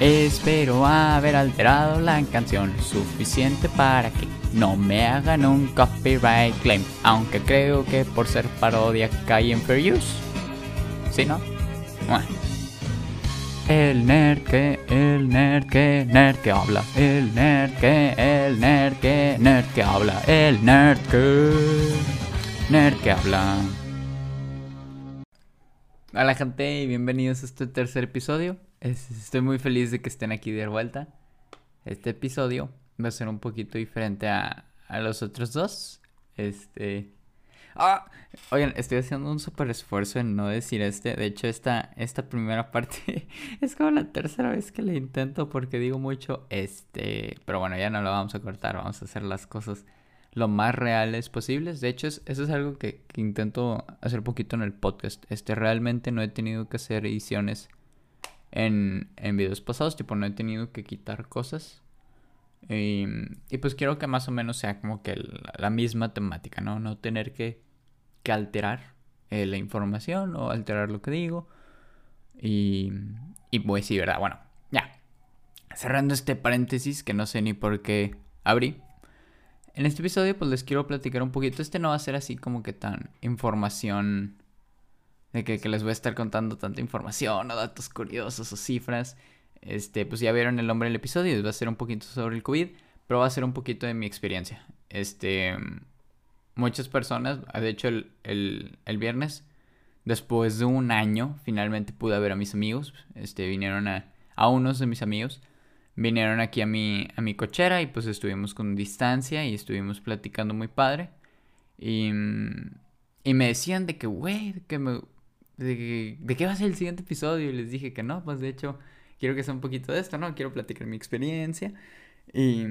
Espero haber alterado la canción suficiente para que no me hagan un copyright claim, aunque creo que por ser parodia cae en fair use. ¿Sí, no? Bueno. El nerd que, el nerd que, nerd que habla. El nerd que, el nerd que, nerd que habla. El nerd que, nerd que habla. Hola gente y bienvenidos a este tercer episodio. Estoy muy feliz de que estén aquí de vuelta. Este episodio va a ser un poquito diferente a, a los otros dos. Este, Ah, oigan, estoy haciendo un súper esfuerzo en no decir este. De hecho, esta, esta primera parte es como la tercera vez que le intento porque digo mucho este. Pero bueno, ya no lo vamos a cortar. Vamos a hacer las cosas lo más reales posibles. De hecho, eso es algo que, intento hacer poquito en el podcast. Este, realmente no he tenido que hacer ediciones en, en videos pasados. Tipo, no he tenido que quitar cosas. Y, pues quiero que más o menos sea como que la misma temática, ¿no? No tener que que alterar eh, la información o alterar lo que digo. Y, y pues sí, ¿verdad? Bueno, ya. Cerrando este paréntesis que no sé ni por qué abrí. En este episodio pues les quiero platicar un poquito. Este no va a ser así como que tan información de que, les voy a estar contando tanta información o datos curiosos o cifras. Este, pues ya vieron el nombre del episodio, va a ser un poquito sobre el COVID, pero va a ser un poquito de mi experiencia. Este, muchas personas, de hecho el, el, viernes, después de un año, finalmente pude ver a mis amigos, este, vinieron a, a unos de mis amigos, vinieron aquí a mi, a mi cochera y pues estuvimos con distancia y estuvimos platicando muy padre. Y, y me decían de que, güey, que me, de, de, qué va a ser el siguiente episodio. Y les dije que no, pues de hecho quiero que sea un poquito de esto, ¿no? Quiero platicar mi experiencia. Y,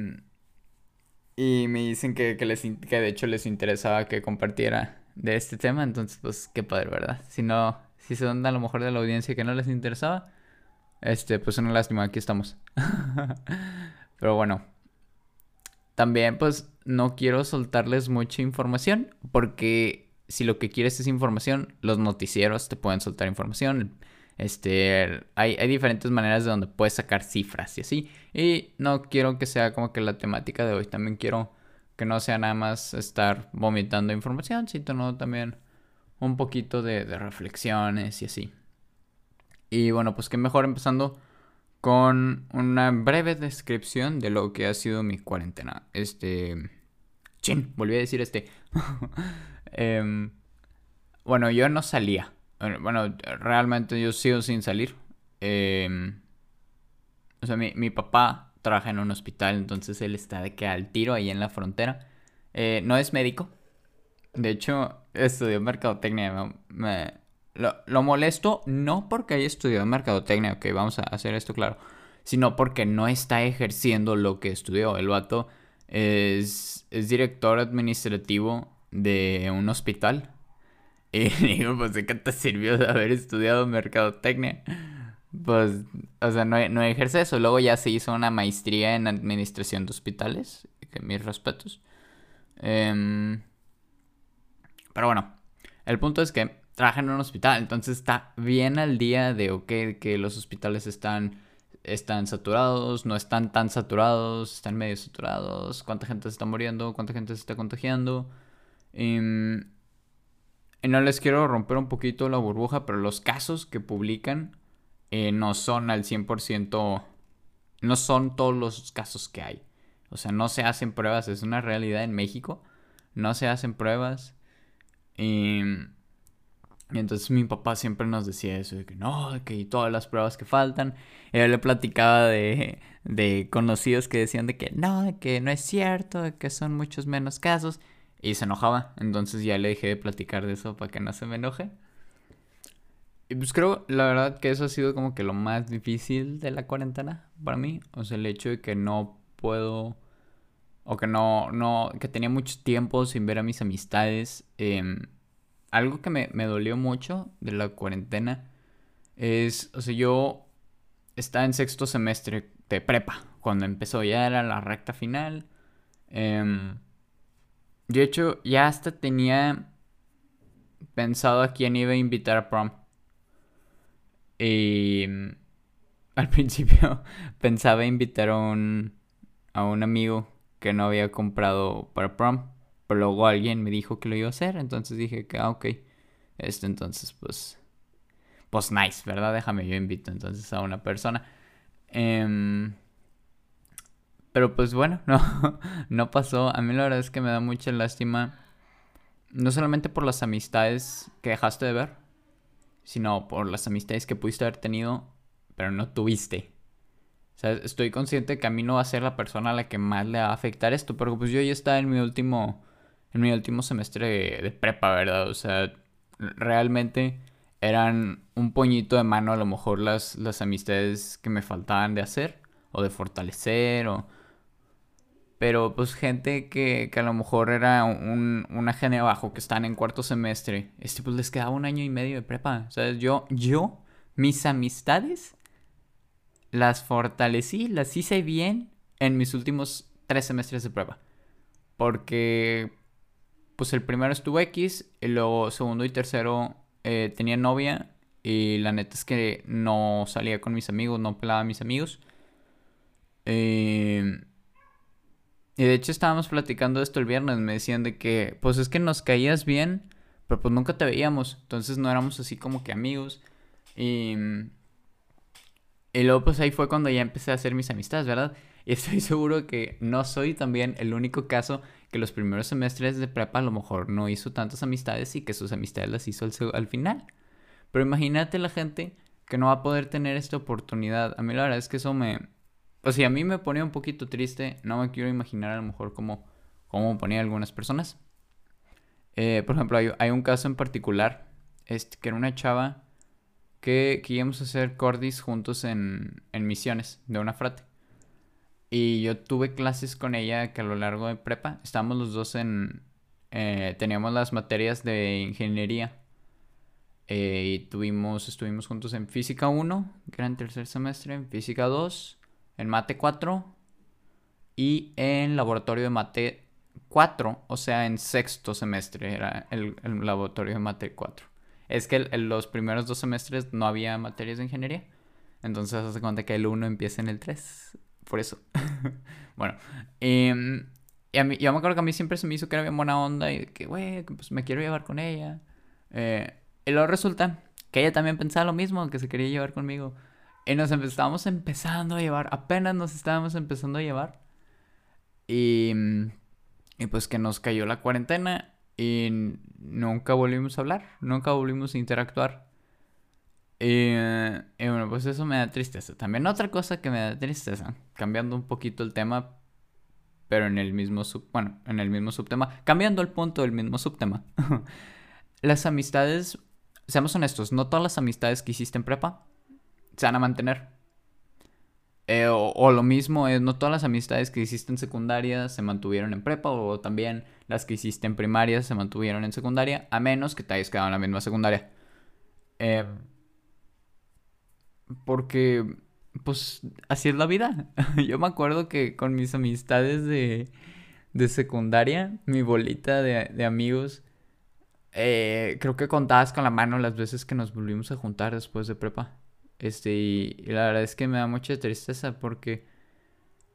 y me dicen que, les, que de hecho les interesaba que compartiera de este tema. Entonces, pues qué padre, ¿verdad? Si no, si son a lo mejor de la audiencia que no les interesaba, este, pues una lástima, aquí estamos. Pero bueno. También, pues, no quiero soltarles mucha información. Porque si lo que quieres es información, los noticieros te pueden soltar información. Este, hay, hay diferentes maneras de donde puedes sacar cifras y así. Y no quiero que sea como que la temática de hoy. También quiero que no sea nada más estar vomitando información, sino también un poquito de, de reflexiones y así. Y bueno, pues que mejor empezando con una breve descripción de lo que ha sido mi cuarentena. Este... Chin, volví a decir este. Em, bueno, yo no salía. Bueno, realmente yo sigo sin salir. Em, o sea, mi, mi, papá trabaja en un hospital, entonces él está de que al tiro ahí en la frontera. Eh, no es médico. De hecho, estudió mercadotecnia. Me, lo, lo, molesto no porque haya estudiado mercadotecnia, ok, vamos a hacer esto claro. Sino porque no está ejerciendo lo que estudió. El vato es, es director administrativo de un hospital. Y digo, pues, ¿de qué te sirvió de haber estudiado mercadotecnia? Pues, o sea, no, no ejerce eso. Luego ya se hizo una maestría en administración de hospitales. Que mis respetos. Em, pero bueno, el punto es que trabaja en un hospital. Entonces está bien al día de, ok, que los hospitales están, están saturados, no están tan saturados, están medio saturados. Cuánta gente se está muriendo, cuánta gente se está contagiando. Em, no les quiero romper un poquito la burbuja, pero los casos que publican eh, no son al 100%, no son todos los casos que hay. O sea, no se hacen pruebas, es una realidad en México. No se hacen pruebas. Y, entonces mi papá siempre nos decía eso, de que no, que todas las pruebas que faltan. Y yo le platicaba de, de conocidos que decían de que no, que no es cierto, que son muchos menos casos. Y se enojaba. Entonces ya le dejé de platicar de eso para que no se me enoje. Y pues creo, la verdad, que eso ha sido como que lo más difícil de la cuarentena para mí. O sea, el hecho de que no puedo. O que no, no. Que tenía mucho tiempo sin ver a mis amistades. Em, algo que me, me dolió mucho de la cuarentena es. O sea, yo estaba en sexto semestre de prepa. Cuando empezó ya era la recta final. Eh, de hecho, ya hasta tenía pensado a quién iba a invitar a prom. Y, al principio pensaba invitar a un, a un amigo que no había comprado para prom. Pero luego alguien me dijo que lo iba a hacer. Entonces dije que, ah, ok. Esto entonces, pues. Pues nice, ¿verdad? Déjame, yo invito entonces a una persona. Em, pero pues bueno, no, no pasó. A mí la verdad es que me da mucha lástima. No solamente por las amistades que dejaste de ver, sino por las amistades que pudiste haber tenido, pero no tuviste. O sea, estoy consciente que a mí no va a ser la persona a la que más le va a afectar esto, pero pues yo ya estaba en mi último, en mi último semestre de, prepa, ¿verdad? O sea, realmente eran un puñito de mano a lo mejor las, las amistades que me faltaban de hacer o de fortalecer o... Pero pues gente que, que a lo mejor era un, una gene abajo, que están en cuarto semestre, este pues les quedaba un año y medio de prepa. O sea, yo, yo, mis amistades las fortalecí, las hice bien en mis últimos tres semestres de prueba. Porque, pues el primero estuvo X, y luego segundo y tercero eh, tenía novia. Y la neta es que no salía con mis amigos, no pelaba a mis amigos. Eh, y de hecho estábamos platicando esto el viernes. Me decían de que, pues es que nos caías bien, pero pues nunca te veíamos. Entonces no éramos así como que amigos. Y y luego pues ahí fue cuando ya empecé a hacer mis amistades, ¿verdad? Y estoy seguro que no soy también el único caso que los primeros semestres de prepa a lo mejor no hizo tantas amistades y que sus amistades las hizo al, final. Pero imagínate la gente que no va a poder tener esta oportunidad. A mí la verdad es que eso me... O sea, a mí me ponía un poquito triste. No me quiero imaginar a lo mejor cómo, cómo ponía algunas personas. Eh, por ejemplo, hay, un caso en particular, este, que era una chava que, íbamos a hacer cordis juntos en, misiones de una frate. Y yo tuve clases con ella que a lo largo de prepa estábamos los dos en... Eh, teníamos las materias de ingeniería. Eh, y tuvimos, estuvimos juntos en física 1, que era en tercer semestre, en física 2, en mate 4 y en laboratorio de mate 4, o sea, en sexto semestre era el, el laboratorio de mate 4 es que en los primeros dos semestres no había materias de ingeniería. Entonces hace cuenta que el 1 empieza en el 3. Por eso. bueno. Em, y a mí, yo me acuerdo que a mí siempre se me hizo que era bien buena onda y que, güey, pues me quiero llevar con ella. Eh, y luego resulta que ella también pensaba lo mismo, que se quería llevar conmigo. Y nos estábamos empezando a llevar, apenas nos estábamos empezando a llevar. Y, y pues que nos cayó la cuarentena y nunca volvimos a hablar, nunca volvimos a interactuar. Y, bueno, pues eso me da tristeza. También otra cosa que me da tristeza, cambiando un poquito el tema, pero en el mismo sub, bueno, en el mismo subtema, cambiando el punto del mismo subtema. las amistades, seamos honestos, no todas las amistades que hiciste en prepa se van a mantener. Eh, o, lo mismo es, no todas las amistades que hiciste en secundaria se mantuvieron en prepa, o también las que hiciste en primaria se mantuvieron en secundaria, a menos que te hayas quedado en la misma secundaria. Eh, porque, pues, así es la vida. Yo me acuerdo que con mis amistades de, de secundaria, mi bolita de, de amigos, eh, creo que contabas con la mano las veces que nos volvimos a juntar después de prepa. Este, y, la verdad es que me da mucha tristeza porque,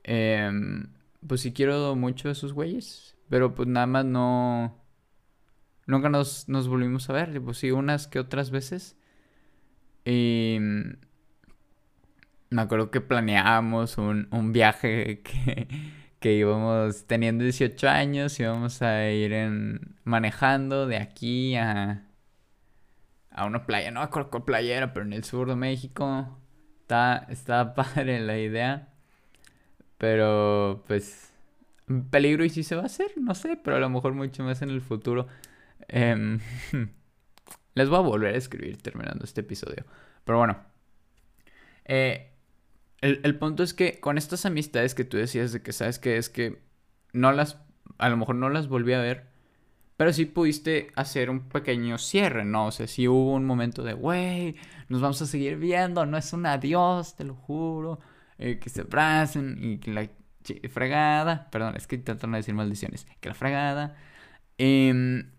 em, pues sí quiero mucho a esos güeyes, pero pues nada más no, nunca nos, nos volvimos a ver, pues sí, unas que otras veces. Y mm, me acuerdo que planeábamos un, un viaje que, que íbamos teniendo 18 años, íbamos a ir en, manejando de aquí a a una playa, no acuerdo cuál playa era, pero en el sur de México. Está, está padre la idea. Pero pues peligro y si se va a hacer, no sé, pero a lo mejor mucho más en el futuro. Em, les voy a volver a escribir terminando este episodio. Pero bueno. Eh, el, el, punto es que con estas amistades que tú decías de que sabes que es que no las, a lo mejor no las volví a ver. Pero sí pudiste hacer un pequeño cierre, ¿no? O sea, hubo un momento de, güey, nos vamos a seguir viendo, no es un adiós, te lo juro. Eh, que se abracen y que la fregada, perdón, es que intento no decir maldiciones, que la fregada. Em,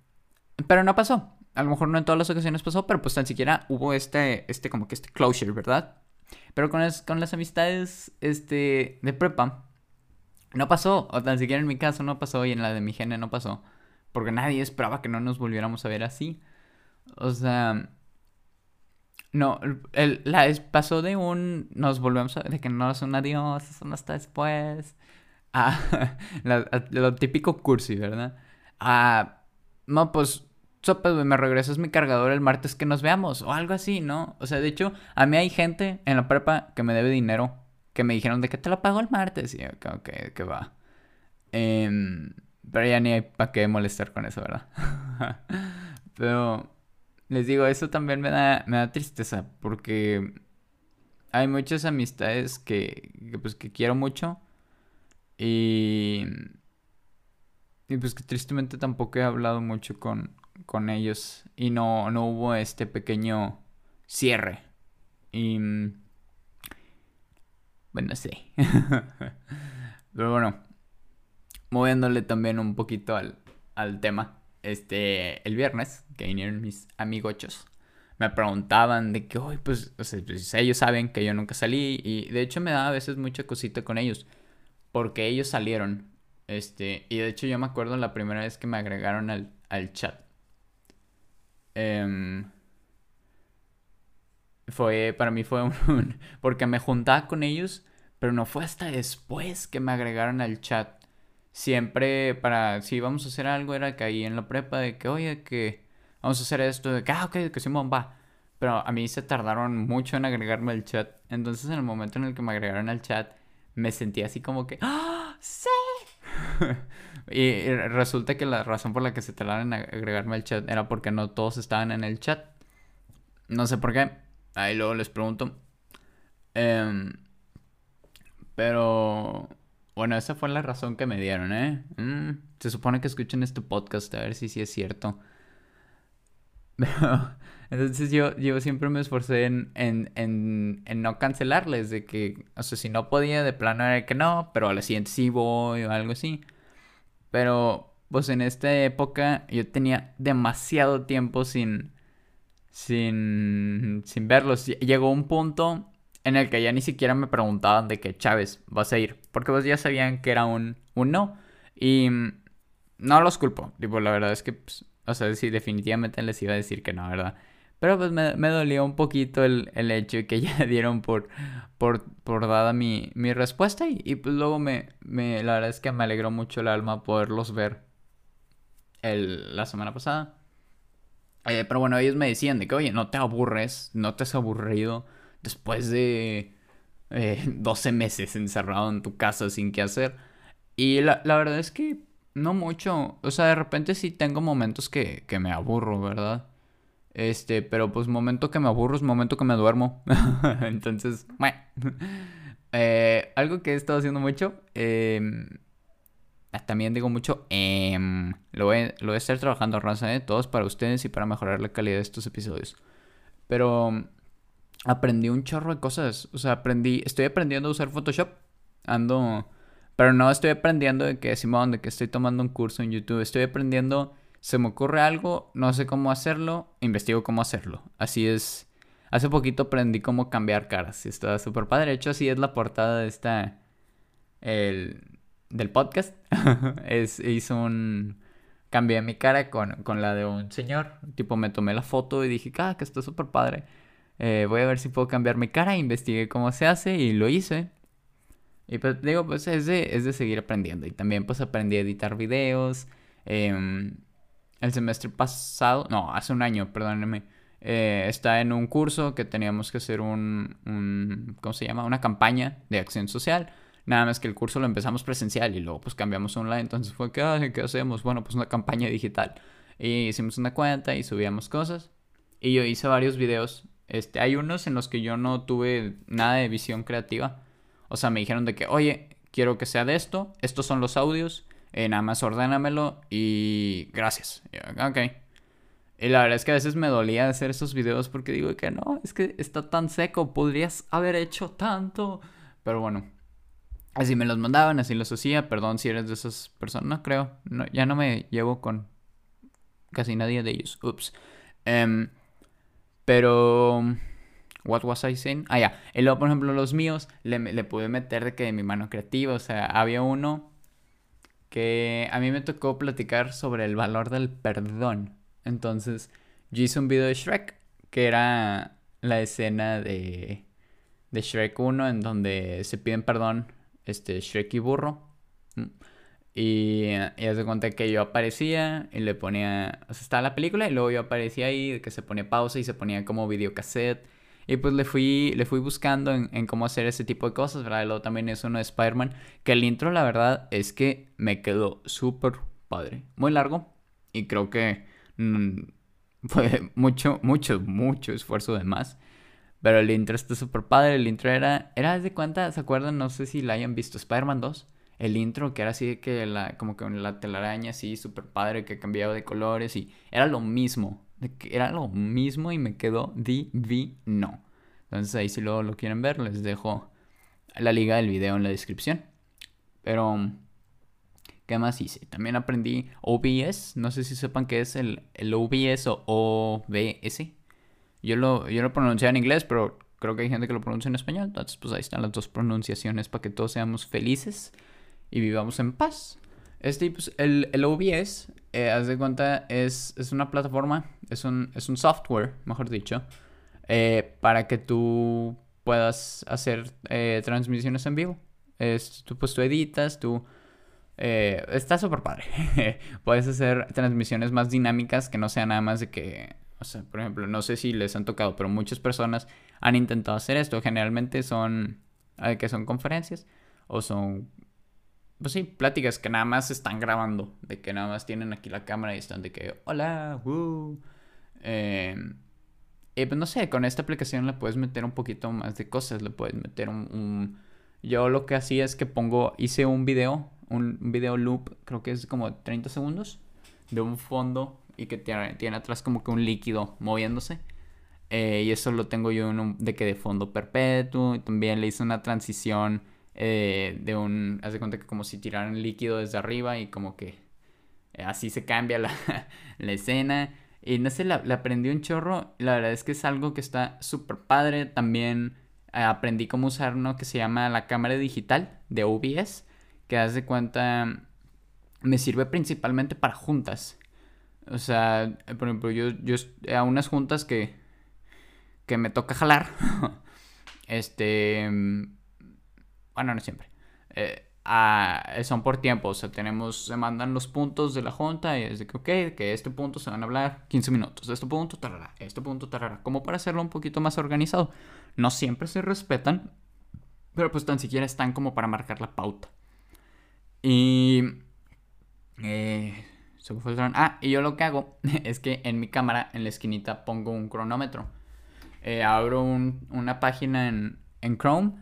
pero no pasó. A lo mejor no en todas las ocasiones pasó, pero pues tan siquiera hubo este, este como que este closure, ¿verdad? Pero con las, con las amistades este, de prepa, no pasó. O tan siquiera en mi caso no pasó y en la de mi gene no pasó. Porque nadie esperaba que no nos volviéramos a ver así. O sea... No, el, la, pasó de un... Nos volvemos a... De que no es un adiós, eso no está después. A, lo típico cursi, ¿verdad? A... No, pues sopas, me regresas mi cargador el martes que nos veamos o algo así, ¿no? O sea, de hecho, a mí hay gente en la prepa que me debe dinero que me dijeron de que te lo pago el martes y yo, que, que va. Em, pero ya ni hay para qué molestar con eso, ¿verdad? pero les digo, eso también me da, me da tristeza porque hay muchas amistades que, que pues que quiero mucho y y pues que tristemente tampoco he hablado mucho con, con ellos y no, no hubo este pequeño cierre. Y... Bueno, sí. Pero bueno, moviéndole también un poquito al, al tema. Este, el viernes, que vinieron mis amigochos, me preguntaban de que, hoy pues, o sea, pues, ellos saben que yo nunca salí y de hecho me da a veces mucha cosita con ellos, porque ellos salieron, este, y de hecho yo me acuerdo la primera vez que me agregaron al, al chat. Em, fue, para mí fue un, porque me juntaba con ellos, pero no fue hasta después que me agregaron al chat. Siempre para, si íbamos a hacer algo, era que ahí en la prepa, de que, oye, que vamos a hacer esto, de que, ah, ok, que Simón va. Pero a mí se tardaron mucho en agregarme al chat. Entonces, en el momento en el que me agregaron al chat, me sentí así como que, ¡ah! ¡Sí! y, resulta que la razón por la que se tardaron en agregarme al chat era porque no todos estaban en el chat. No sé por qué. Ahí luego les pregunto. Em, pero bueno, esa fue la razón que me dieron, ¿eh? Mm, se supone que escuchen este podcast a ver si sí es cierto. entonces yo, yo siempre me esforcé en, en, en, en, no cancelarles, de que, o sea, si no podía, de plano era que no, pero a la siguiente sí voy o algo así. Pero, pues en esta época yo tenía demasiado tiempo sin, sin, sin verlos. Llegó un punto en el que ya ni siquiera me preguntaban de que Chávez vas a ir, porque pues ya sabían que era un, un no. Y no los culpo, tipo, la verdad es que, pues, o sea, sí, definitivamente les iba a decir que no, ¿verdad? Pero pues me, me dolió un poquito el, el hecho de que ya dieron por, por, por dada mi, mi respuesta y, y, pues luego me, me, la verdad es que me alegró mucho el alma poderlos ver el, la semana pasada. Eh, pero bueno, ellos me decían de que, oye, no te aburres, no te has aburrido después de eh, 12 meses encerrado en tu casa sin qué hacer. Y la, la, verdad es que no mucho. O sea, de repente sí tengo momentos que, que me aburro, ¿verdad? Este, pero pues momento que me aburro es momento que me duermo. Entonces, eh, algo que he estado haciendo mucho. Em, también digo mucho. Em, lo, voy, lo, voy, a estar trabajando raza, ¿eh? Todos para ustedes y para mejorar la calidad de estos episodios. Pero aprendí un chorro de cosas. O sea, aprendí. Estoy aprendiendo a usar Photoshop. Ando. Pero no estoy aprendiendo de que Simón, de que estoy tomando un curso en YouTube. Estoy aprendiendo se me ocurre algo, no sé cómo hacerlo, investigo cómo hacerlo. Así es. Hace poquito aprendí cómo cambiar caras. Está súper padre. De hecho, así es la portada de esta. El, del podcast. es, hizo un. Cambié mi cara con, con, la de un señor. Tipo, me tomé la foto y dije, ah, que está súper padre. Eh, voy a ver si puedo cambiar mi cara. Investigué cómo se hace y lo hice. Y pues digo, pues es de, es de seguir aprendiendo. Y también pues aprendí a editar videos. Eh, el semestre pasado, no, hace un año, perdónenme, eh, está en un curso que teníamos que hacer un, un, ¿cómo se llama? Una campaña de acción social. Nada más que el curso lo empezamos presencial y luego pues cambiamos online. Entonces fue, ¿qué, ¿qué hacemos? Bueno, pues una campaña digital. Y hicimos una cuenta y subíamos cosas. Y yo hice varios videos. Este, hay unos en los que yo no tuve nada de visión creativa. O sea, me dijeron de que, oye, quiero que sea de esto. Estos son los audios eh, nada más ordénamelo y gracias. ok. Y la verdad es que a veces me dolía hacer esos videos porque digo que no, es que está tan seco, podrías haber hecho tanto. Pero bueno, así me los mandaban, así los hacía. Perdón si eres de esas personas, no creo. No, ya no me llevo con casi nadie de ellos. Ups. Em, pero, What was I saying? Ah, ya. Y luego, por ejemplo, los míos, le, le pude meter de que de mi mano creativa. O sea, había uno que a mí me tocó platicar sobre el valor del perdón. Entonces, yo hice un video de Shrek, que era la escena de, de Shrek 1, en donde se piden perdón este, Shrek y Burro. Y, y hace cuenta que yo aparecía y le ponía, o sea, estaba la película y luego yo aparecía ahí, que se ponía pausa y se ponía como videocassette. Y pues le fui, le fui buscando en, cómo hacer ese tipo de cosas, ¿verdad? Y luego también es uno de Spider-Man, que el intro la verdad es que me quedó súper padre. Muy largo y creo que mm, fue mucho, mucho, mucho esfuerzo de más. Pero el intro está súper padre, el intro era, era de cuenta, ¿se acuerdan? No sé si la hayan visto, Spider-Man 2 el intro que era así que la, como que la telaraña así súper padre que cambiaba de colores y era lo mismo, era lo mismo y me quedó divino. Entonces ahí si luego lo quieren ver les dejo la liga del video en la descripción. Pero, ¿qué más hice? También aprendí OBS, no sé si sepan qué es el, el OBS o OBS. Yo lo, yo lo pronuncié en inglés, pero creo que hay gente que lo pronuncia en español. Entonces, pues ahí están las dos pronunciaciones para que todos seamos felices y vivamos en paz. Este, pues, el, el OBS, eh, haz de cuenta, es, es, una plataforma, es un, es un software, mejor dicho, eh, para que tú puedas hacer eh, transmisiones en vivo. Es, tú, pues tú editas, tú... Eh, está súper padre. Puedes hacer transmisiones más dinámicas que no sea nada más de que... O sea, por ejemplo, no sé si les han tocado, pero muchas personas han intentado hacer esto. Generalmente son... que son conferencias o son pues sí, pláticas que nada más están grabando, de que nada más tienen aquí la cámara y están de que, hola, woo. Eh, pues no sé, con esta aplicación le puedes meter un poquito más de cosas, le puedes meter un... Yo lo que hacía es que pongo, hice un video, un video loop, creo que es como 30 segundos, de un fondo y que tiene, tiene atrás como que un líquido moviéndose. Eh, y eso lo tengo yo de que de fondo perpetuo. Y también le hice una transición eh, de un, haz de cuenta que como si tiraran líquido desde arriba y como que eh, así se cambia la, la escena. Y no sé, la, aprendí un chorro. La verdad es que es algo que está súper padre. También eh, aprendí cómo usar uno que se llama la cámara digital de OBS. Que haz de cuenta, me sirve principalmente para juntas. O sea, por ejemplo, yo, yo a unas juntas que, que me toca jalar. este bueno, no siempre. Eh, son por tiempo, o sea, tenemos, se mandan los puntos de la junta y es de que, ok, que este punto se van a hablar 15 minutos, este punto, tarara, este punto, tarara, como para hacerlo un poquito más organizado. No siempre se respetan, pero pues tan siquiera están como para marcar la pauta. Y... Eh, ah, y yo lo que hago es que en mi cámara, en la esquinita, pongo un cronómetro. Eh, abro una página en, en Chrome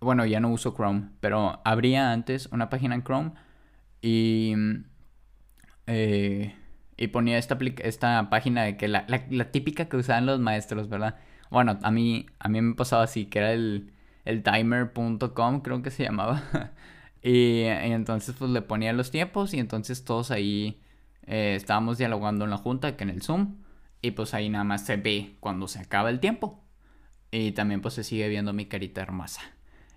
bueno, ya no uso Chrome, pero abría antes una página en Chrome y, eh, y ponía esta, esta página de que la, típica que usaban los maestros, ¿verdad? Bueno, a mí, a mí me pasaba así, que era el, el timer.com, creo que se llamaba. y, entonces pues le ponía los tiempos y entonces todos ahí eh, estábamos dialogando en la junta, que en el Zoom. Y pues ahí nada más se ve cuando se acaba el tiempo. Y también pues se sigue viendo mi carita hermosa.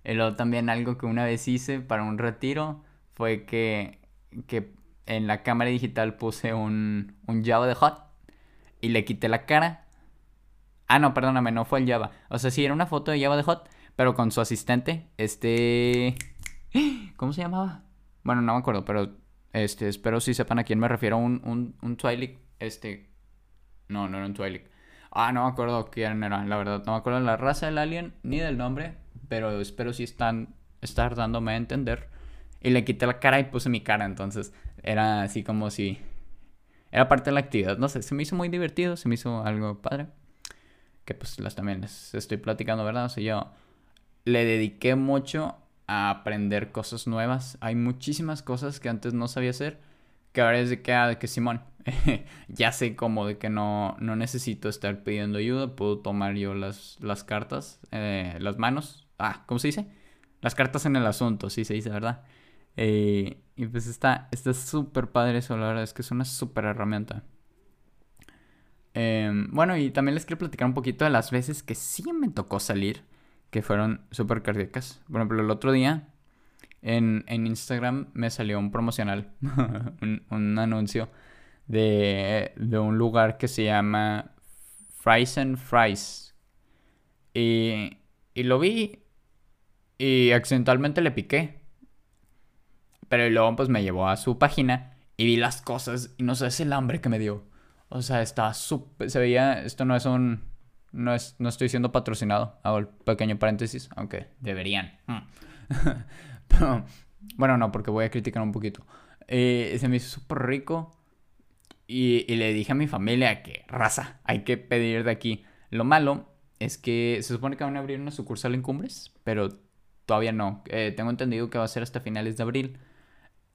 Y luego también algo que una vez hice para un retiro fue que, que en la cámara digital puse un, un Java de Hot y le quité la cara. Ah, no, perdóname, no fue el Java. O sea, sí, era una foto de Java de Hot, pero con su asistente, este... ¿Cómo se llamaba? Bueno, no me acuerdo, pero este, espero si sepan a quién me refiero. Un, un, un Twilight, este... No, no era un Twilight. Ah, no me acuerdo quién era, la verdad. No me acuerdo la raza del alien ni del nombre, pero espero si están, estar dándome a entender. Y le quité la cara y puse mi cara, entonces era así como si... Era parte de la actividad, no sé, se me hizo muy divertido, se me hizo algo padre. Que pues las también les estoy platicando, ¿verdad? O sea, yo le dediqué mucho a aprender cosas nuevas. Hay muchísimas cosas que antes no sabía hacer, que ahora es de que, ah, de que Simón, ya sé como de que no, no necesito estar pidiendo ayuda, puedo tomar yo las, las cartas, eh, las manos, Ah, ¿cómo se dice? Las cartas en el asunto, sí se dice, ¿verdad? Eh, y pues está súper padre eso, la verdad es que es una súper herramienta. Em, bueno, y también les quiero platicar un poquito de las veces que sí me tocó salir, que fueron súper cardíacas. Por ejemplo, el otro día en, Instagram me salió un promocional, un, anuncio de, un lugar que se llama Fries and Fries. Y lo vi y accidentalmente le piqué. Pero luego pues me llevó a su página y vi las cosas y no sé, es el hambre que me dio. O sea, estaba súper, se veía, esto no es un, no es, no estoy siendo patrocinado, hago el pequeño paréntesis, aunque deberían. Mm. bueno, no, porque voy a criticar un poquito. Eh, se me hizo súper rico y, y, le dije a mi familia que, raza, hay que pedir de aquí. Lo malo es que se supone que van a abrir una sucursal en Cumbres, pero todavía no. Eh, tengo entendido que va a ser hasta finales de abril.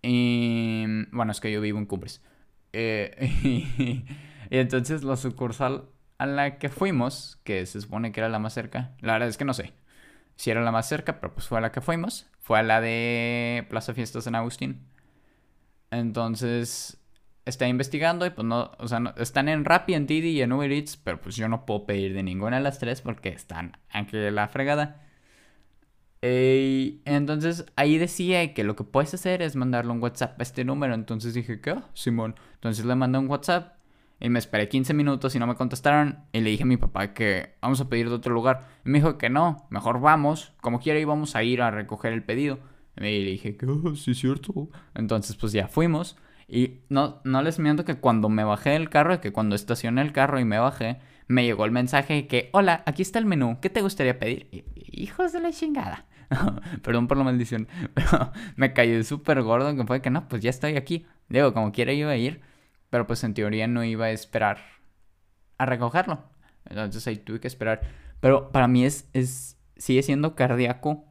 Y bueno, es que yo vivo en Cumbres. Eh, y, entonces la sucursal a la que fuimos, que se supone que era la más cerca, la verdad es que no sé si era la más cerca, pero pues fue a la que fuimos. Fue a la de Plaza Fiestas en Agustín. Entonces, está investigando y pues no, o sea, están en Rappi, en Didi y en Uber Eats, pero pues yo no puedo pedir de ninguna de las tres porque están aquí la fregada. Y entonces ahí decía que lo que puedes hacer es mandarle un WhatsApp a este número. Entonces dije, ¿qué? Simón. Entonces le mandé un WhatsApp y me esperé 15 minutos y no me contestaron. Y le dije a mi papá que vamos a pedir de otro lugar. Y me dijo que no, mejor vamos. Como quiera íbamos a ir a recoger el pedido. Y le dije que oh, sí es cierto. Entonces pues ya fuimos. Y no, no les miento que cuando me bajé del carro, que cuando estacioné el carro y me bajé, me llegó el mensaje que, hola, aquí está el menú, ¿qué te gustaría pedir? hijos de la chingada. Perdón por la maldición, pero me cayó súper gordo que fue que no, pues ya estoy aquí. Digo, como quiera iba a ir, pero pues en teoría no iba a esperar a recogerlo. Entonces ahí tuve que esperar. Pero para mí es, es sigue siendo cardíaco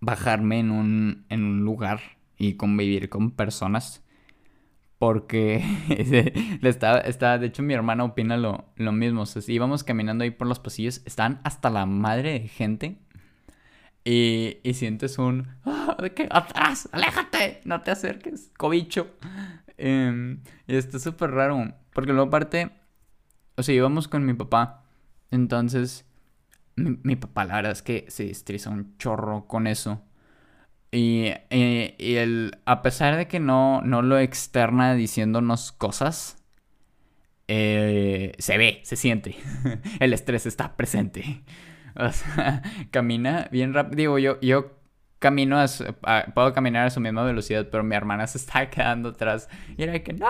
bajarme en un, en un lugar y convivir con personas porque estaba, de hecho mi hermana opina lo, lo mismo. Si íbamos caminando ahí por los pasillos, están hasta la madre de gente. Y, y sientes un... ¡Ah, ¿De qué? ¡Atrás! ¡Aléjate! No te acerques, cobicho. Em, y está súper raro. Porque luego aparte... O sea, íbamos con mi papá. Entonces... Mi, mi papá la verdad es que se estresa un chorro con eso. Y, y, el, a pesar de que no, no lo externa diciéndonos cosas, eh, se ve, se siente. el estrés está presente. O sea, camina bien rápido. Digo, yo, yo camino, a puedo caminar a su misma velocidad, pero mi hermana se está quedando atrás. Y era que, no,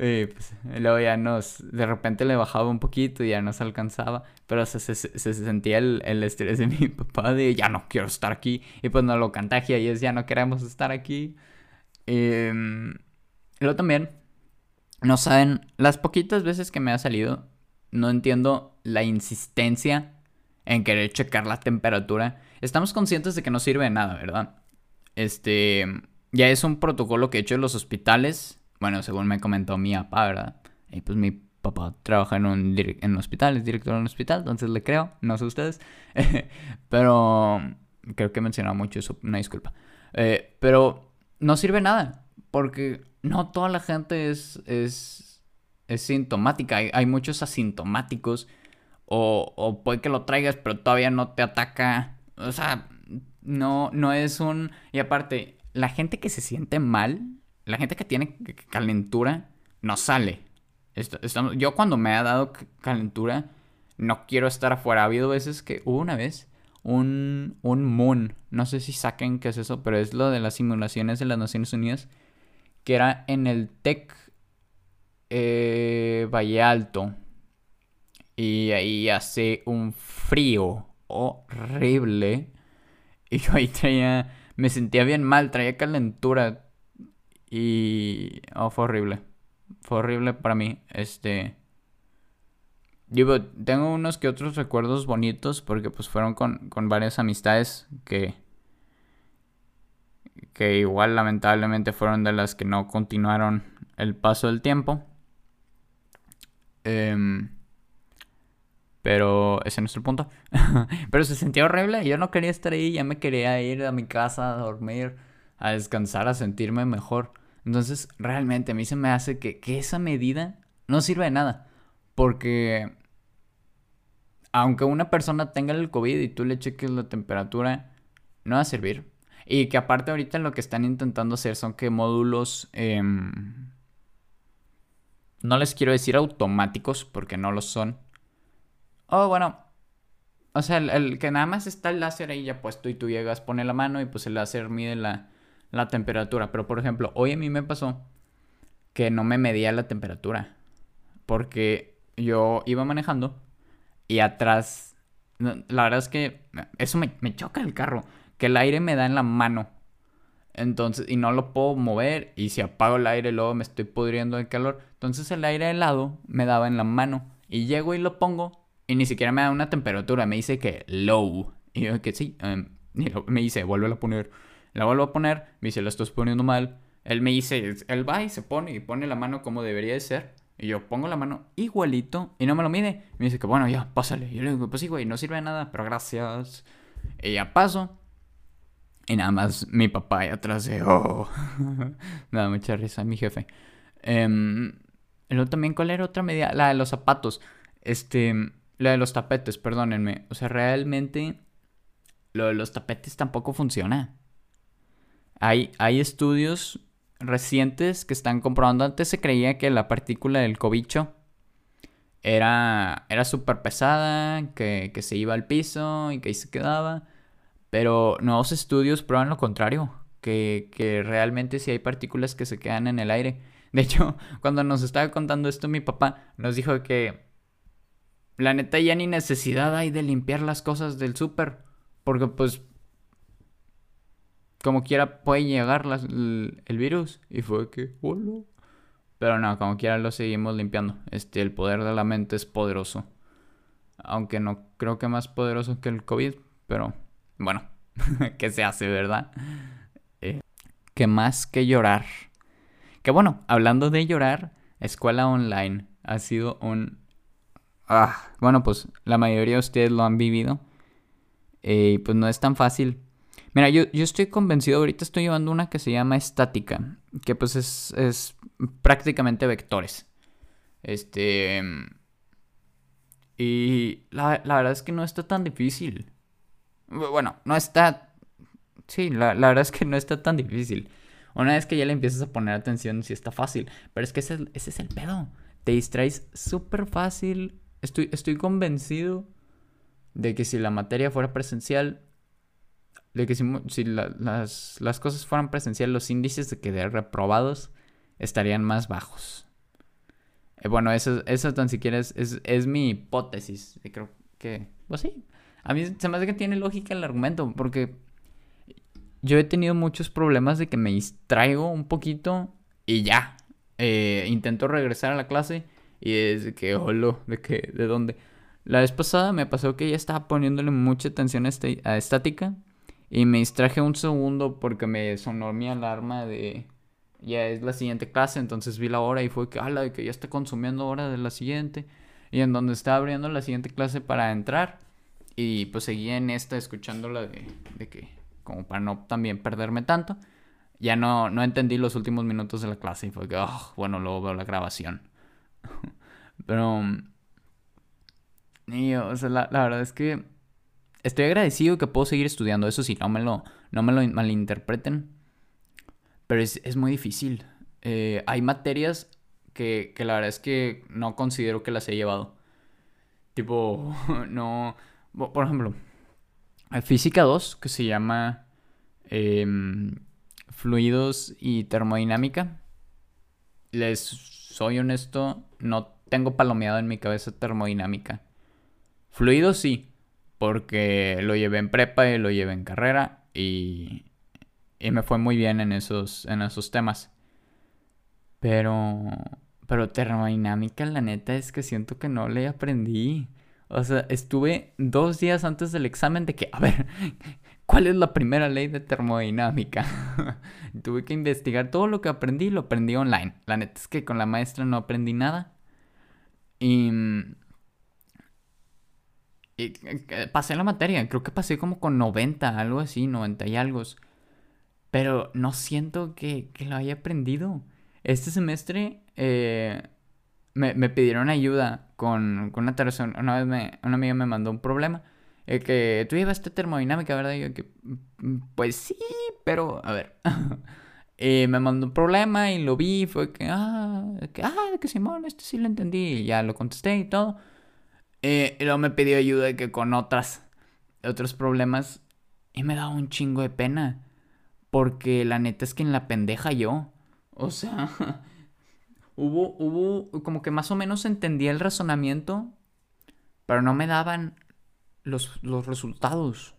y pues, luego ya nos, de repente le bajaba un poquito y ya no se alcanzaba, pero se, se, se sentía el, el, estrés de mi papá de ya no quiero estar aquí, y pues no lo contagia y es ya no queremos estar aquí. Eh, luego también, no saben, las poquitas veces que me ha salido, no entiendo la insistencia en querer checar la temperatura. Estamos conscientes de que no sirve de nada, ¿verdad? Este, ya es un protocolo que he hecho en los hospitales bueno, según me comentó mi papá, ¿verdad? Y pues mi papá trabaja en un, en hospital, es director de un hospital, entonces le creo, no sé ustedes. pero creo que he mucho eso, una disculpa. Eh, pero no sirve nada, porque no toda la gente es, es, es sintomática, hay, hay muchos asintomáticos, o, o, puede que lo traigas, pero todavía no te ataca. O sea, no, no es un... Y aparte, la gente que se siente mal la gente que tiene calentura no sale. yo cuando me ha dado calentura no quiero estar afuera. Ha habido veces que hubo una vez un, un moon, no sé si saquen qué es eso, pero es lo de las simulaciones de las Naciones Unidas, que era en el TEC eh, Valle Alto. Y ahí hace un frío horrible. Y yo ahí traía, me sentía bien mal, traía calentura y oh, fue horrible. Fue horrible para mí. Este. Digo, tengo unos que otros recuerdos bonitos porque pues fueron con, con varias amistades que. que igual lamentablemente fueron de las que no continuaron el paso del tiempo. Em, pero ese no es el punto. pero se sentía horrible. Yo no quería estar ahí. Ya me quería ir a mi casa a dormir, a descansar, a sentirme mejor. Entonces, realmente a mí se me hace que, esa medida no sirve de nada. Porque aunque una persona tenga el COVID y tú le cheques la temperatura, no va a servir. Y que aparte ahorita lo que están intentando hacer son que módulos... Em, no les quiero decir automáticos porque no lo son. Oh, bueno. O sea, el, que nada más está el láser ahí ya puesto y tú llegas, pone la mano y pues el láser mide la, la temperatura. Pero por ejemplo, hoy a mí me pasó que no me medía la temperatura. Porque yo iba manejando y atrás... La verdad es que eso me, me choca el carro. Que el aire me da en la mano. Entonces, y no lo puedo mover. Y si apago el aire, luego me estoy pudriendo de calor. Entonces el aire helado me daba en la mano. Y llego y lo pongo. Y ni siquiera me da una temperatura. Me dice que low. Y yo que sí. Em, y me dice, vuelve a poner. La vuelvo a poner. Me dice, lo estás poniendo mal. Él me dice, él va y se pone y pone la mano como debería de ser. Y yo pongo la mano igualito y no me lo mide. Me dice que bueno, ya, pásale. Y yo le digo, pues sí, güey, no sirve de nada, pero gracias. Y ya paso. Y nada más mi papá ahí atrás de, oh. me da mucha risa, mi jefe. Eh, luego también, ¿cuál era otra medida? La de los zapatos. Este, la de los tapetes, perdónenme. O sea, realmente lo de los tapetes tampoco funciona. Hay, hay estudios recientes que están comprobando. Antes se creía que la partícula del cobicho era, era súper pesada, que, que se iba al piso y que ahí se quedaba. Pero nuevos estudios prueban lo contrario, que, que realmente sí hay partículas que se quedan en el aire. De hecho, cuando nos estaba contando esto mi papá, nos dijo que la neta ya ni necesidad hay de limpiar las cosas del súper, porque pues como quiera puede llegar el, virus. Y fue que, hola. Pero no, como quiera lo seguimos limpiando. Este, el poder de la mente es poderoso. Aunque no creo que más poderoso que el COVID, pero bueno, ¿qué se hace, verdad? Eh, ¿Qué más que llorar? Que bueno, hablando de llorar, escuela online ha sido un... Ah, bueno, pues la mayoría de ustedes lo han vivido. Eh, pues no es tan fácil. Mira, yo, yo estoy convencido, ahorita estoy llevando una que se llama estática, que pues es, es prácticamente vectores. Este... Y la, la verdad es que no está tan difícil. Bueno, no está... Sí, la, verdad es que no está tan difícil. Una vez que ya le empiezas a poner atención, sí está fácil. Pero es que ese, es el pedo. Te distraes súper fácil. Estoy, estoy convencido de que si la materia fuera presencial, de que si, las, las, cosas fueran presencial, los índices de quedar reprobados estarían más bajos. Eh, bueno, eso, eso tan siquiera es, es, es mi hipótesis. Y creo que, pues sí, a mí se me hace que tiene lógica el argumento, porque yo he tenido muchos problemas de que me distraigo un poquito y ya. Eh, intento regresar a la clase y es que, holo, de que, ¿de dónde? La vez pasada me pasó que ya estaba poniéndole mucha atención a, este, a estática y me distraje un segundo porque me sonó mi alarma de ya es la siguiente clase, entonces vi la hora y fue que, ala, que ya está consumiendo hora de la siguiente. Y en donde estaba abriendo la siguiente clase para entrar, y pues seguía en esta escuchándola de, de que, como para no también perderme tanto, ya no, no entendí los últimos minutos de la clase y fue que, oh, bueno, luego veo la grabación. Pero, y, o sea, la, verdad es que estoy agradecido que puedo seguir estudiando, eso sí, no me lo, no me lo malinterpreten, pero es, es muy difícil. Eh, hay materias que, que la verdad es que no considero que las he llevado. Tipo, no, por ejemplo, física 2 que se llama em, fluidos y termodinámica. Les soy honesto, no tengo palomeado en mi cabeza termodinámica. Fluidos sí, porque lo llevé en prepa y lo llevé en carrera y, y me fue muy bien en esos, en esos temas. Pero, pero termodinámica, la neta es que siento que no le aprendí. O sea, estuve dos días antes del examen de que, a ver, ¿cuál es la primera ley de termodinámica? Tuve que investigar todo lo que aprendí, lo aprendí online. La neta es que con la maestra no aprendí nada. Y, y eh, pasé la materia, creo que pasé como con 90, algo así, 90 y algo. Pero no siento que, que lo haya aprendido. Este semestre eh, me, me pidieron ayuda con, con una tercera. Una vez me, una amiga me mandó un problema. Eh, que tú llevaste termodinámica, ¿verdad? Yo que, mm, pues sí, pero a ver. eh, me mandó un problema y lo vi. Fue que, ah, que, ah, que Simón, este sí lo entendí. Y ya lo contesté y todo. Eh, y luego me pidió ayuda que con otras, otros problemas. Y me da un chingo de pena. Porque la neta es que en la pendeja yo. O sea, hubo, hubo, como que más o menos entendía el razonamiento, pero no me daban los, los resultados.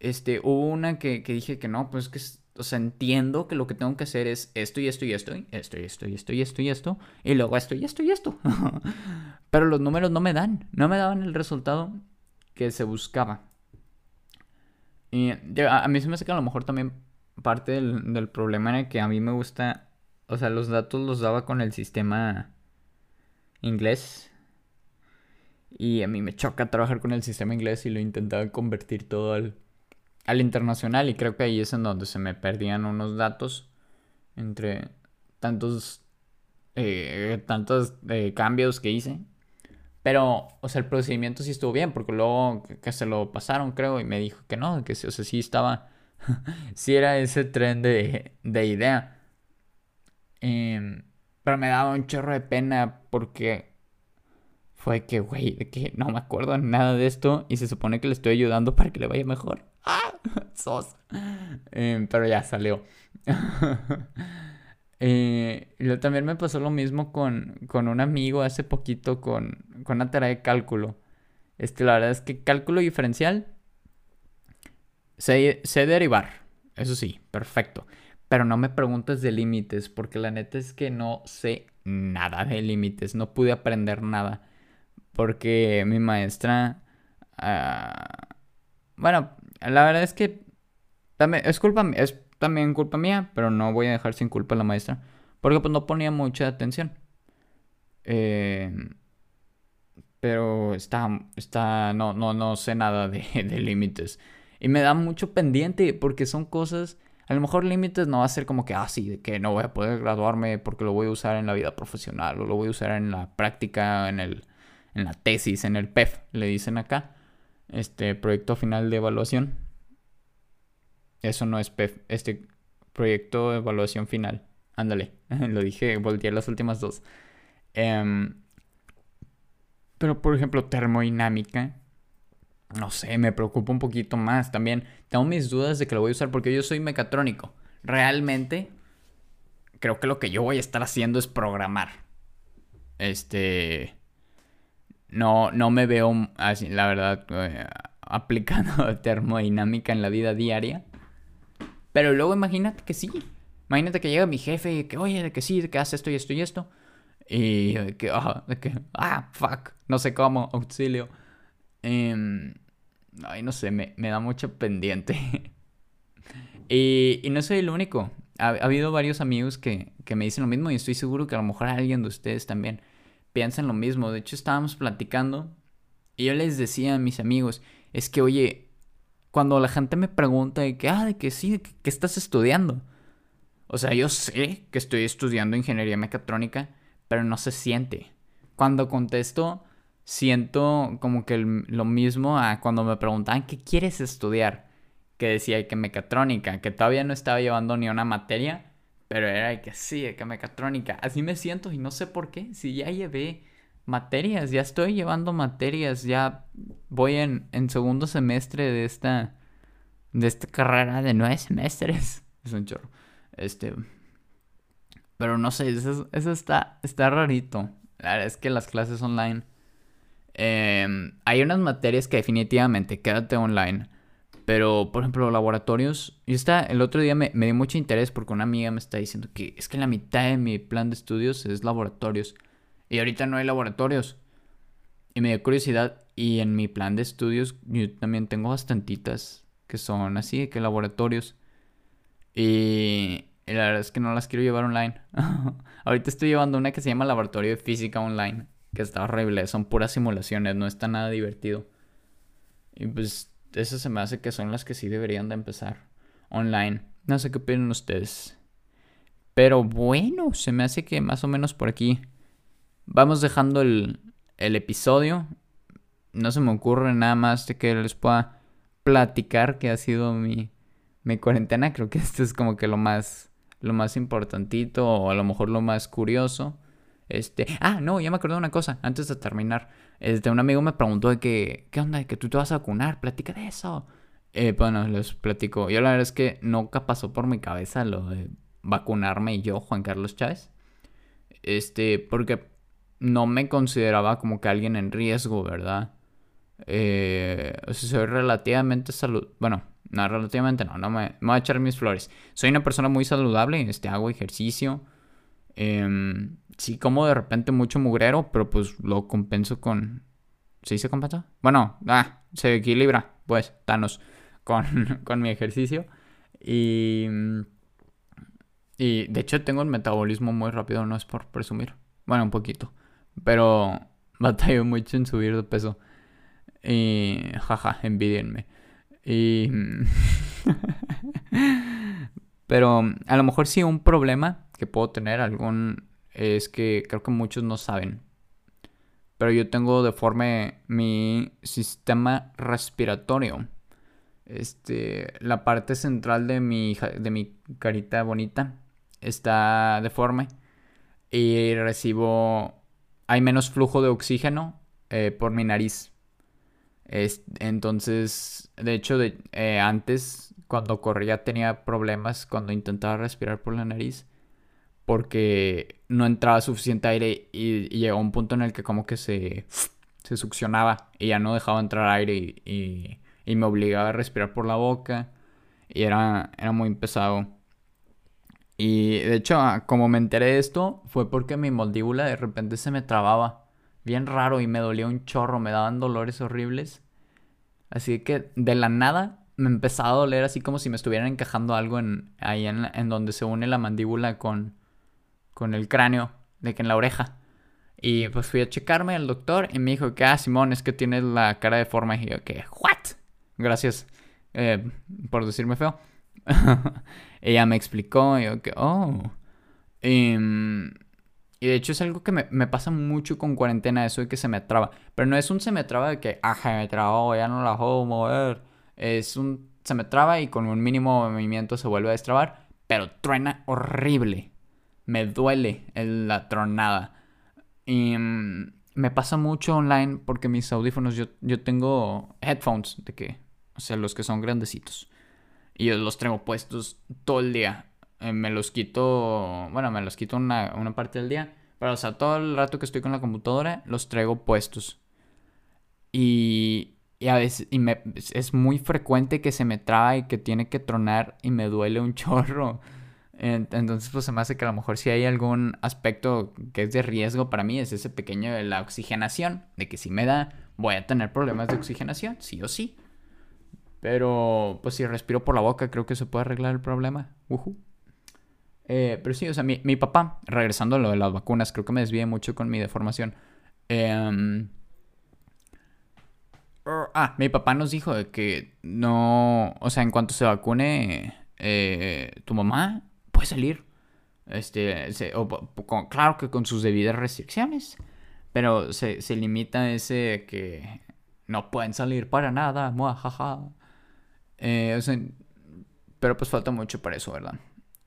Este, hubo una que, que dije que no, pues que, o sea, entiendo que lo que tengo que hacer es esto y esto y esto, y esto y esto y esto y esto y esto, y luego esto y esto y esto. pero los números no me dan, no me daban el resultado que se buscaba. Y a mí se me hace que a lo mejor también parte del, problema era que a mí me gusta, o sea, los datos los daba con el sistema inglés. Y a mí me choca trabajar con el sistema inglés y lo intentaba convertir todo al, al internacional. Y creo que ahí es en donde se me perdían unos datos entre tantos, eh, tantos eh, cambios que hice. Pero, o sea, el procedimiento sí estuvo bien, porque luego que, se lo pasaron, creo, y me dijo que no, que o sea, sí estaba si era ese tren de, idea. Em, pero me daba un chorro de pena porque fue que, güey, de que no me acuerdo nada de esto y se supone que le estoy ayudando para que le vaya mejor. ¡Ah! ¡Sos! Em, pero ya salió. eh, también me pasó lo mismo con, con un amigo hace poquito con, con una tarea de cálculo. Este, la verdad es que cálculo diferencial Sé, derivar, eso sí, perfecto. Pero no me preguntes de límites, porque la neta es que no sé nada de límites, no pude aprender nada. Porque mi maestra... Ah, bueno, la verdad es que también es culpa es también culpa mía, pero no voy a dejar sin culpa a la maestra. Porque pues no ponía mucha atención. Eh, pero está, está, no, no, no sé nada de, límites. Y me da mucho pendiente porque son cosas, a lo mejor límites no va a ser como que, ah, sí, que no voy a poder graduarme porque lo voy a usar en la vida profesional o lo voy a usar en la práctica, en, el, en la tesis, en el PEF, le dicen acá, este proyecto final de evaluación. Eso no es PEF, este proyecto de evaluación final. Ándale, lo dije, volteé las últimas dos. Em, pero, por ejemplo, termodinámica no sé, me preocupa un poquito más. También tengo mis dudas de que lo voy a usar porque yo soy mecatrónico. Realmente, creo que lo que yo voy a estar haciendo es programar. Este. No, no me veo así, la verdad, eh, aplicando termodinámica en la vida diaria. Pero luego imagínate que sí. Imagínate que llega mi jefe y que, oye, de que sí, de que hace esto y esto y esto. Y que, ah, de que, ah, fuck, no sé cómo, auxilio. Em, ay, no sé, me, da mucho pendiente. y, no soy el único. Ha, habido varios amigos que, me dicen lo mismo y estoy seguro que a lo mejor alguien de ustedes también piensa en lo mismo. De hecho, estábamos platicando y yo les decía a mis amigos, es que, oye, cuando la gente me pregunta de que, ah, de que sí, de que, estás estudiando. O sea, yo sé que estoy estudiando ingeniería mecatrónica, pero no se siente. Cuando contesto, siento como que lo mismo a cuando me preguntaban qué quieres estudiar, que decía que mecatrónica, que todavía no estaba llevando ni una materia, pero era que sí, que mecatrónica. Así me siento y no sé por qué, si ya llevé materias, ya estoy llevando materias, ya voy en, en segundo semestre de esta de esta carrera de nueve semestres. Es un chorro. Este pero no sé, eso, eso está está rarito. Es que las clases online Em, hay unas materias que definitivamente quédate online. Pero, por ejemplo, laboratorios. Y está, el otro día me, me dio mucho interés porque una amiga me está diciendo que es que la mitad de mi plan de estudios es laboratorios. Y ahorita no hay laboratorios. Y me dio curiosidad. Y en mi plan de estudios yo también tengo bastantitas que son así, que laboratorios. Y, la verdad es que no las quiero llevar online. ahorita estoy llevando una que se llama Laboratorio de Física Online que está horrible. Son puras simulaciones, no está nada divertido. Y pues eso se me hace que son las que sí deberían de empezar online. No sé qué opinan ustedes. Pero bueno, se me hace que más o menos por aquí vamos dejando el, el episodio. No se me ocurre nada más de que les pueda platicar que ha sido mi, mi cuarentena. Creo que esto es como que lo más, lo más importantito o a lo mejor lo más curioso. Este, ah, no, ya me acordé de una cosa antes de terminar. Este, un amigo me preguntó de que, ¿qué onda? Que tú te vas a vacunar, platica de eso. Eh, bueno, les platico. Yo la verdad es que nunca pasó por mi cabeza lo de vacunarme yo, Juan Carlos Chávez. Este, porque no me consideraba como que alguien en riesgo, ¿verdad? Eh, o sea, soy relativamente salud... Bueno, no, relativamente no, no me, me, voy a echar mis flores. Soy una persona muy saludable, este, hago ejercicio. Eh, sí como de repente mucho mugrero, pero pues lo compenso con... ¿Sí se compensa? Bueno, ah, se equilibra, pues, Thanos, con, con mi ejercicio. Y... Y de hecho tengo un metabolismo muy rápido, no es por presumir. Bueno, un poquito. Pero batallo mucho en subir de peso. Y jaja, envidienme. Y... Pero a lo mejor sí un problema que puedo tener, algún es que creo que muchos no saben. Pero yo tengo deforme mi sistema respiratorio. Este, la parte central de mi, de mi carita bonita está deforme y recibo, hay menos flujo de oxígeno eh, por mi nariz. entonces, de hecho, de, eh, antes cuando corría tenía problemas cuando intentaba respirar por la nariz porque no entraba suficiente aire y, llegó un punto en el que como que se, se succionaba y ya no dejaba entrar aire y, y, me obligaba a respirar por la boca y era, era muy pesado. Y de hecho, ah, como me enteré de esto, fue porque mi moldíbula de repente se me trababa. Bien raro y me dolía un chorro, me daban dolores horribles. Así que de la nada me empezaba a doler así como si me estuvieran encajando algo en, ahí en, en donde se une la mandíbula con, con el cráneo, de que en la oreja. Y pues fui a checarme al doctor y me dijo que, ah, Simón, es que tienes la cara de forma. Y yo, que, ¿what? Gracias eh, por decirme feo. Ella me explicó y yo, que, oh. Y, y, de hecho es algo que me, me, pasa mucho con cuarentena, eso de que se me traba. Pero no es un se me traba de que, ajá, me trabó, ya no la puedo mover. Es un se me traba y con un mínimo movimiento se vuelve a destrabar. Pero truena horrible me duele la tronada. Y mm, me pasa mucho online porque mis audífonos, yo, yo tengo headphones de que, o sea, los que son grandecitos. Y yo los traigo puestos todo el día. Eh, me los quito, bueno, me los quito una, una parte del día. Pero, o sea, todo el rato que estoy con la computadora, los traigo puestos. Y, y a veces y me, es muy frecuente que se me traba y que tiene que tronar y me duele un chorro. Entonces, pues se me hace que a lo mejor si hay algún aspecto que es de riesgo para mí, es ese pequeño de la oxigenación, de que si me da, voy a tener problemas de oxigenación, sí o sí. Pero, pues si respiro por la boca, creo que se puede arreglar el problema. Eh, pero sí, o sea, mi, mi, papá, regresando a lo de las vacunas, creo que me desvié mucho con mi deformación. Em, ah, mi papá nos dijo que no, o sea, en cuanto se vacune eh, tu mamá, puede salir. Este, claro que con sus debidas restricciones, pero se, se limita ese que no pueden salir para nada, jaja. Eh, pero pues falta mucho para eso, ¿verdad?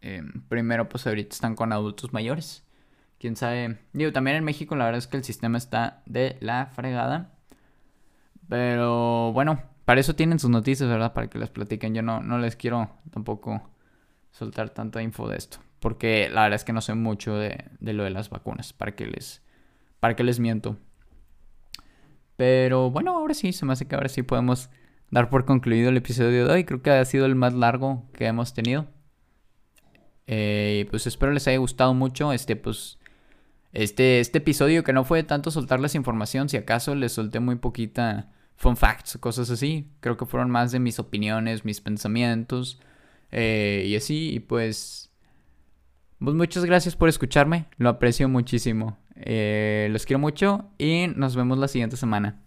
Em, primero, pues ahorita están con adultos mayores. Quién sabe. Digo, también en México la verdad es que el sistema está de la fregada. Pero bueno, para eso tienen sus noticias, ¿verdad? Para que las platiquen. Yo no, no les quiero tampoco soltar tanta info de esto. Porque la verdad es que no sé mucho de, lo de las vacunas. Para que les. Para les miento. Pero bueno, ahora sí, se me hace que ahora sí podemos dar por concluido el episodio de hoy. Creo que ha sido el más largo que hemos tenido. Eh, pues espero les haya gustado mucho. Este, pues. Este, este episodio que no fue tanto soltarles información. Si acaso les solté muy poquita fun facts cosas así. Creo que fueron más de mis opiniones, mis pensamientos. Eh, y así, y pues... Pues muchas gracias por escucharme, lo aprecio muchísimo. Eh, los quiero mucho y nos vemos la siguiente semana.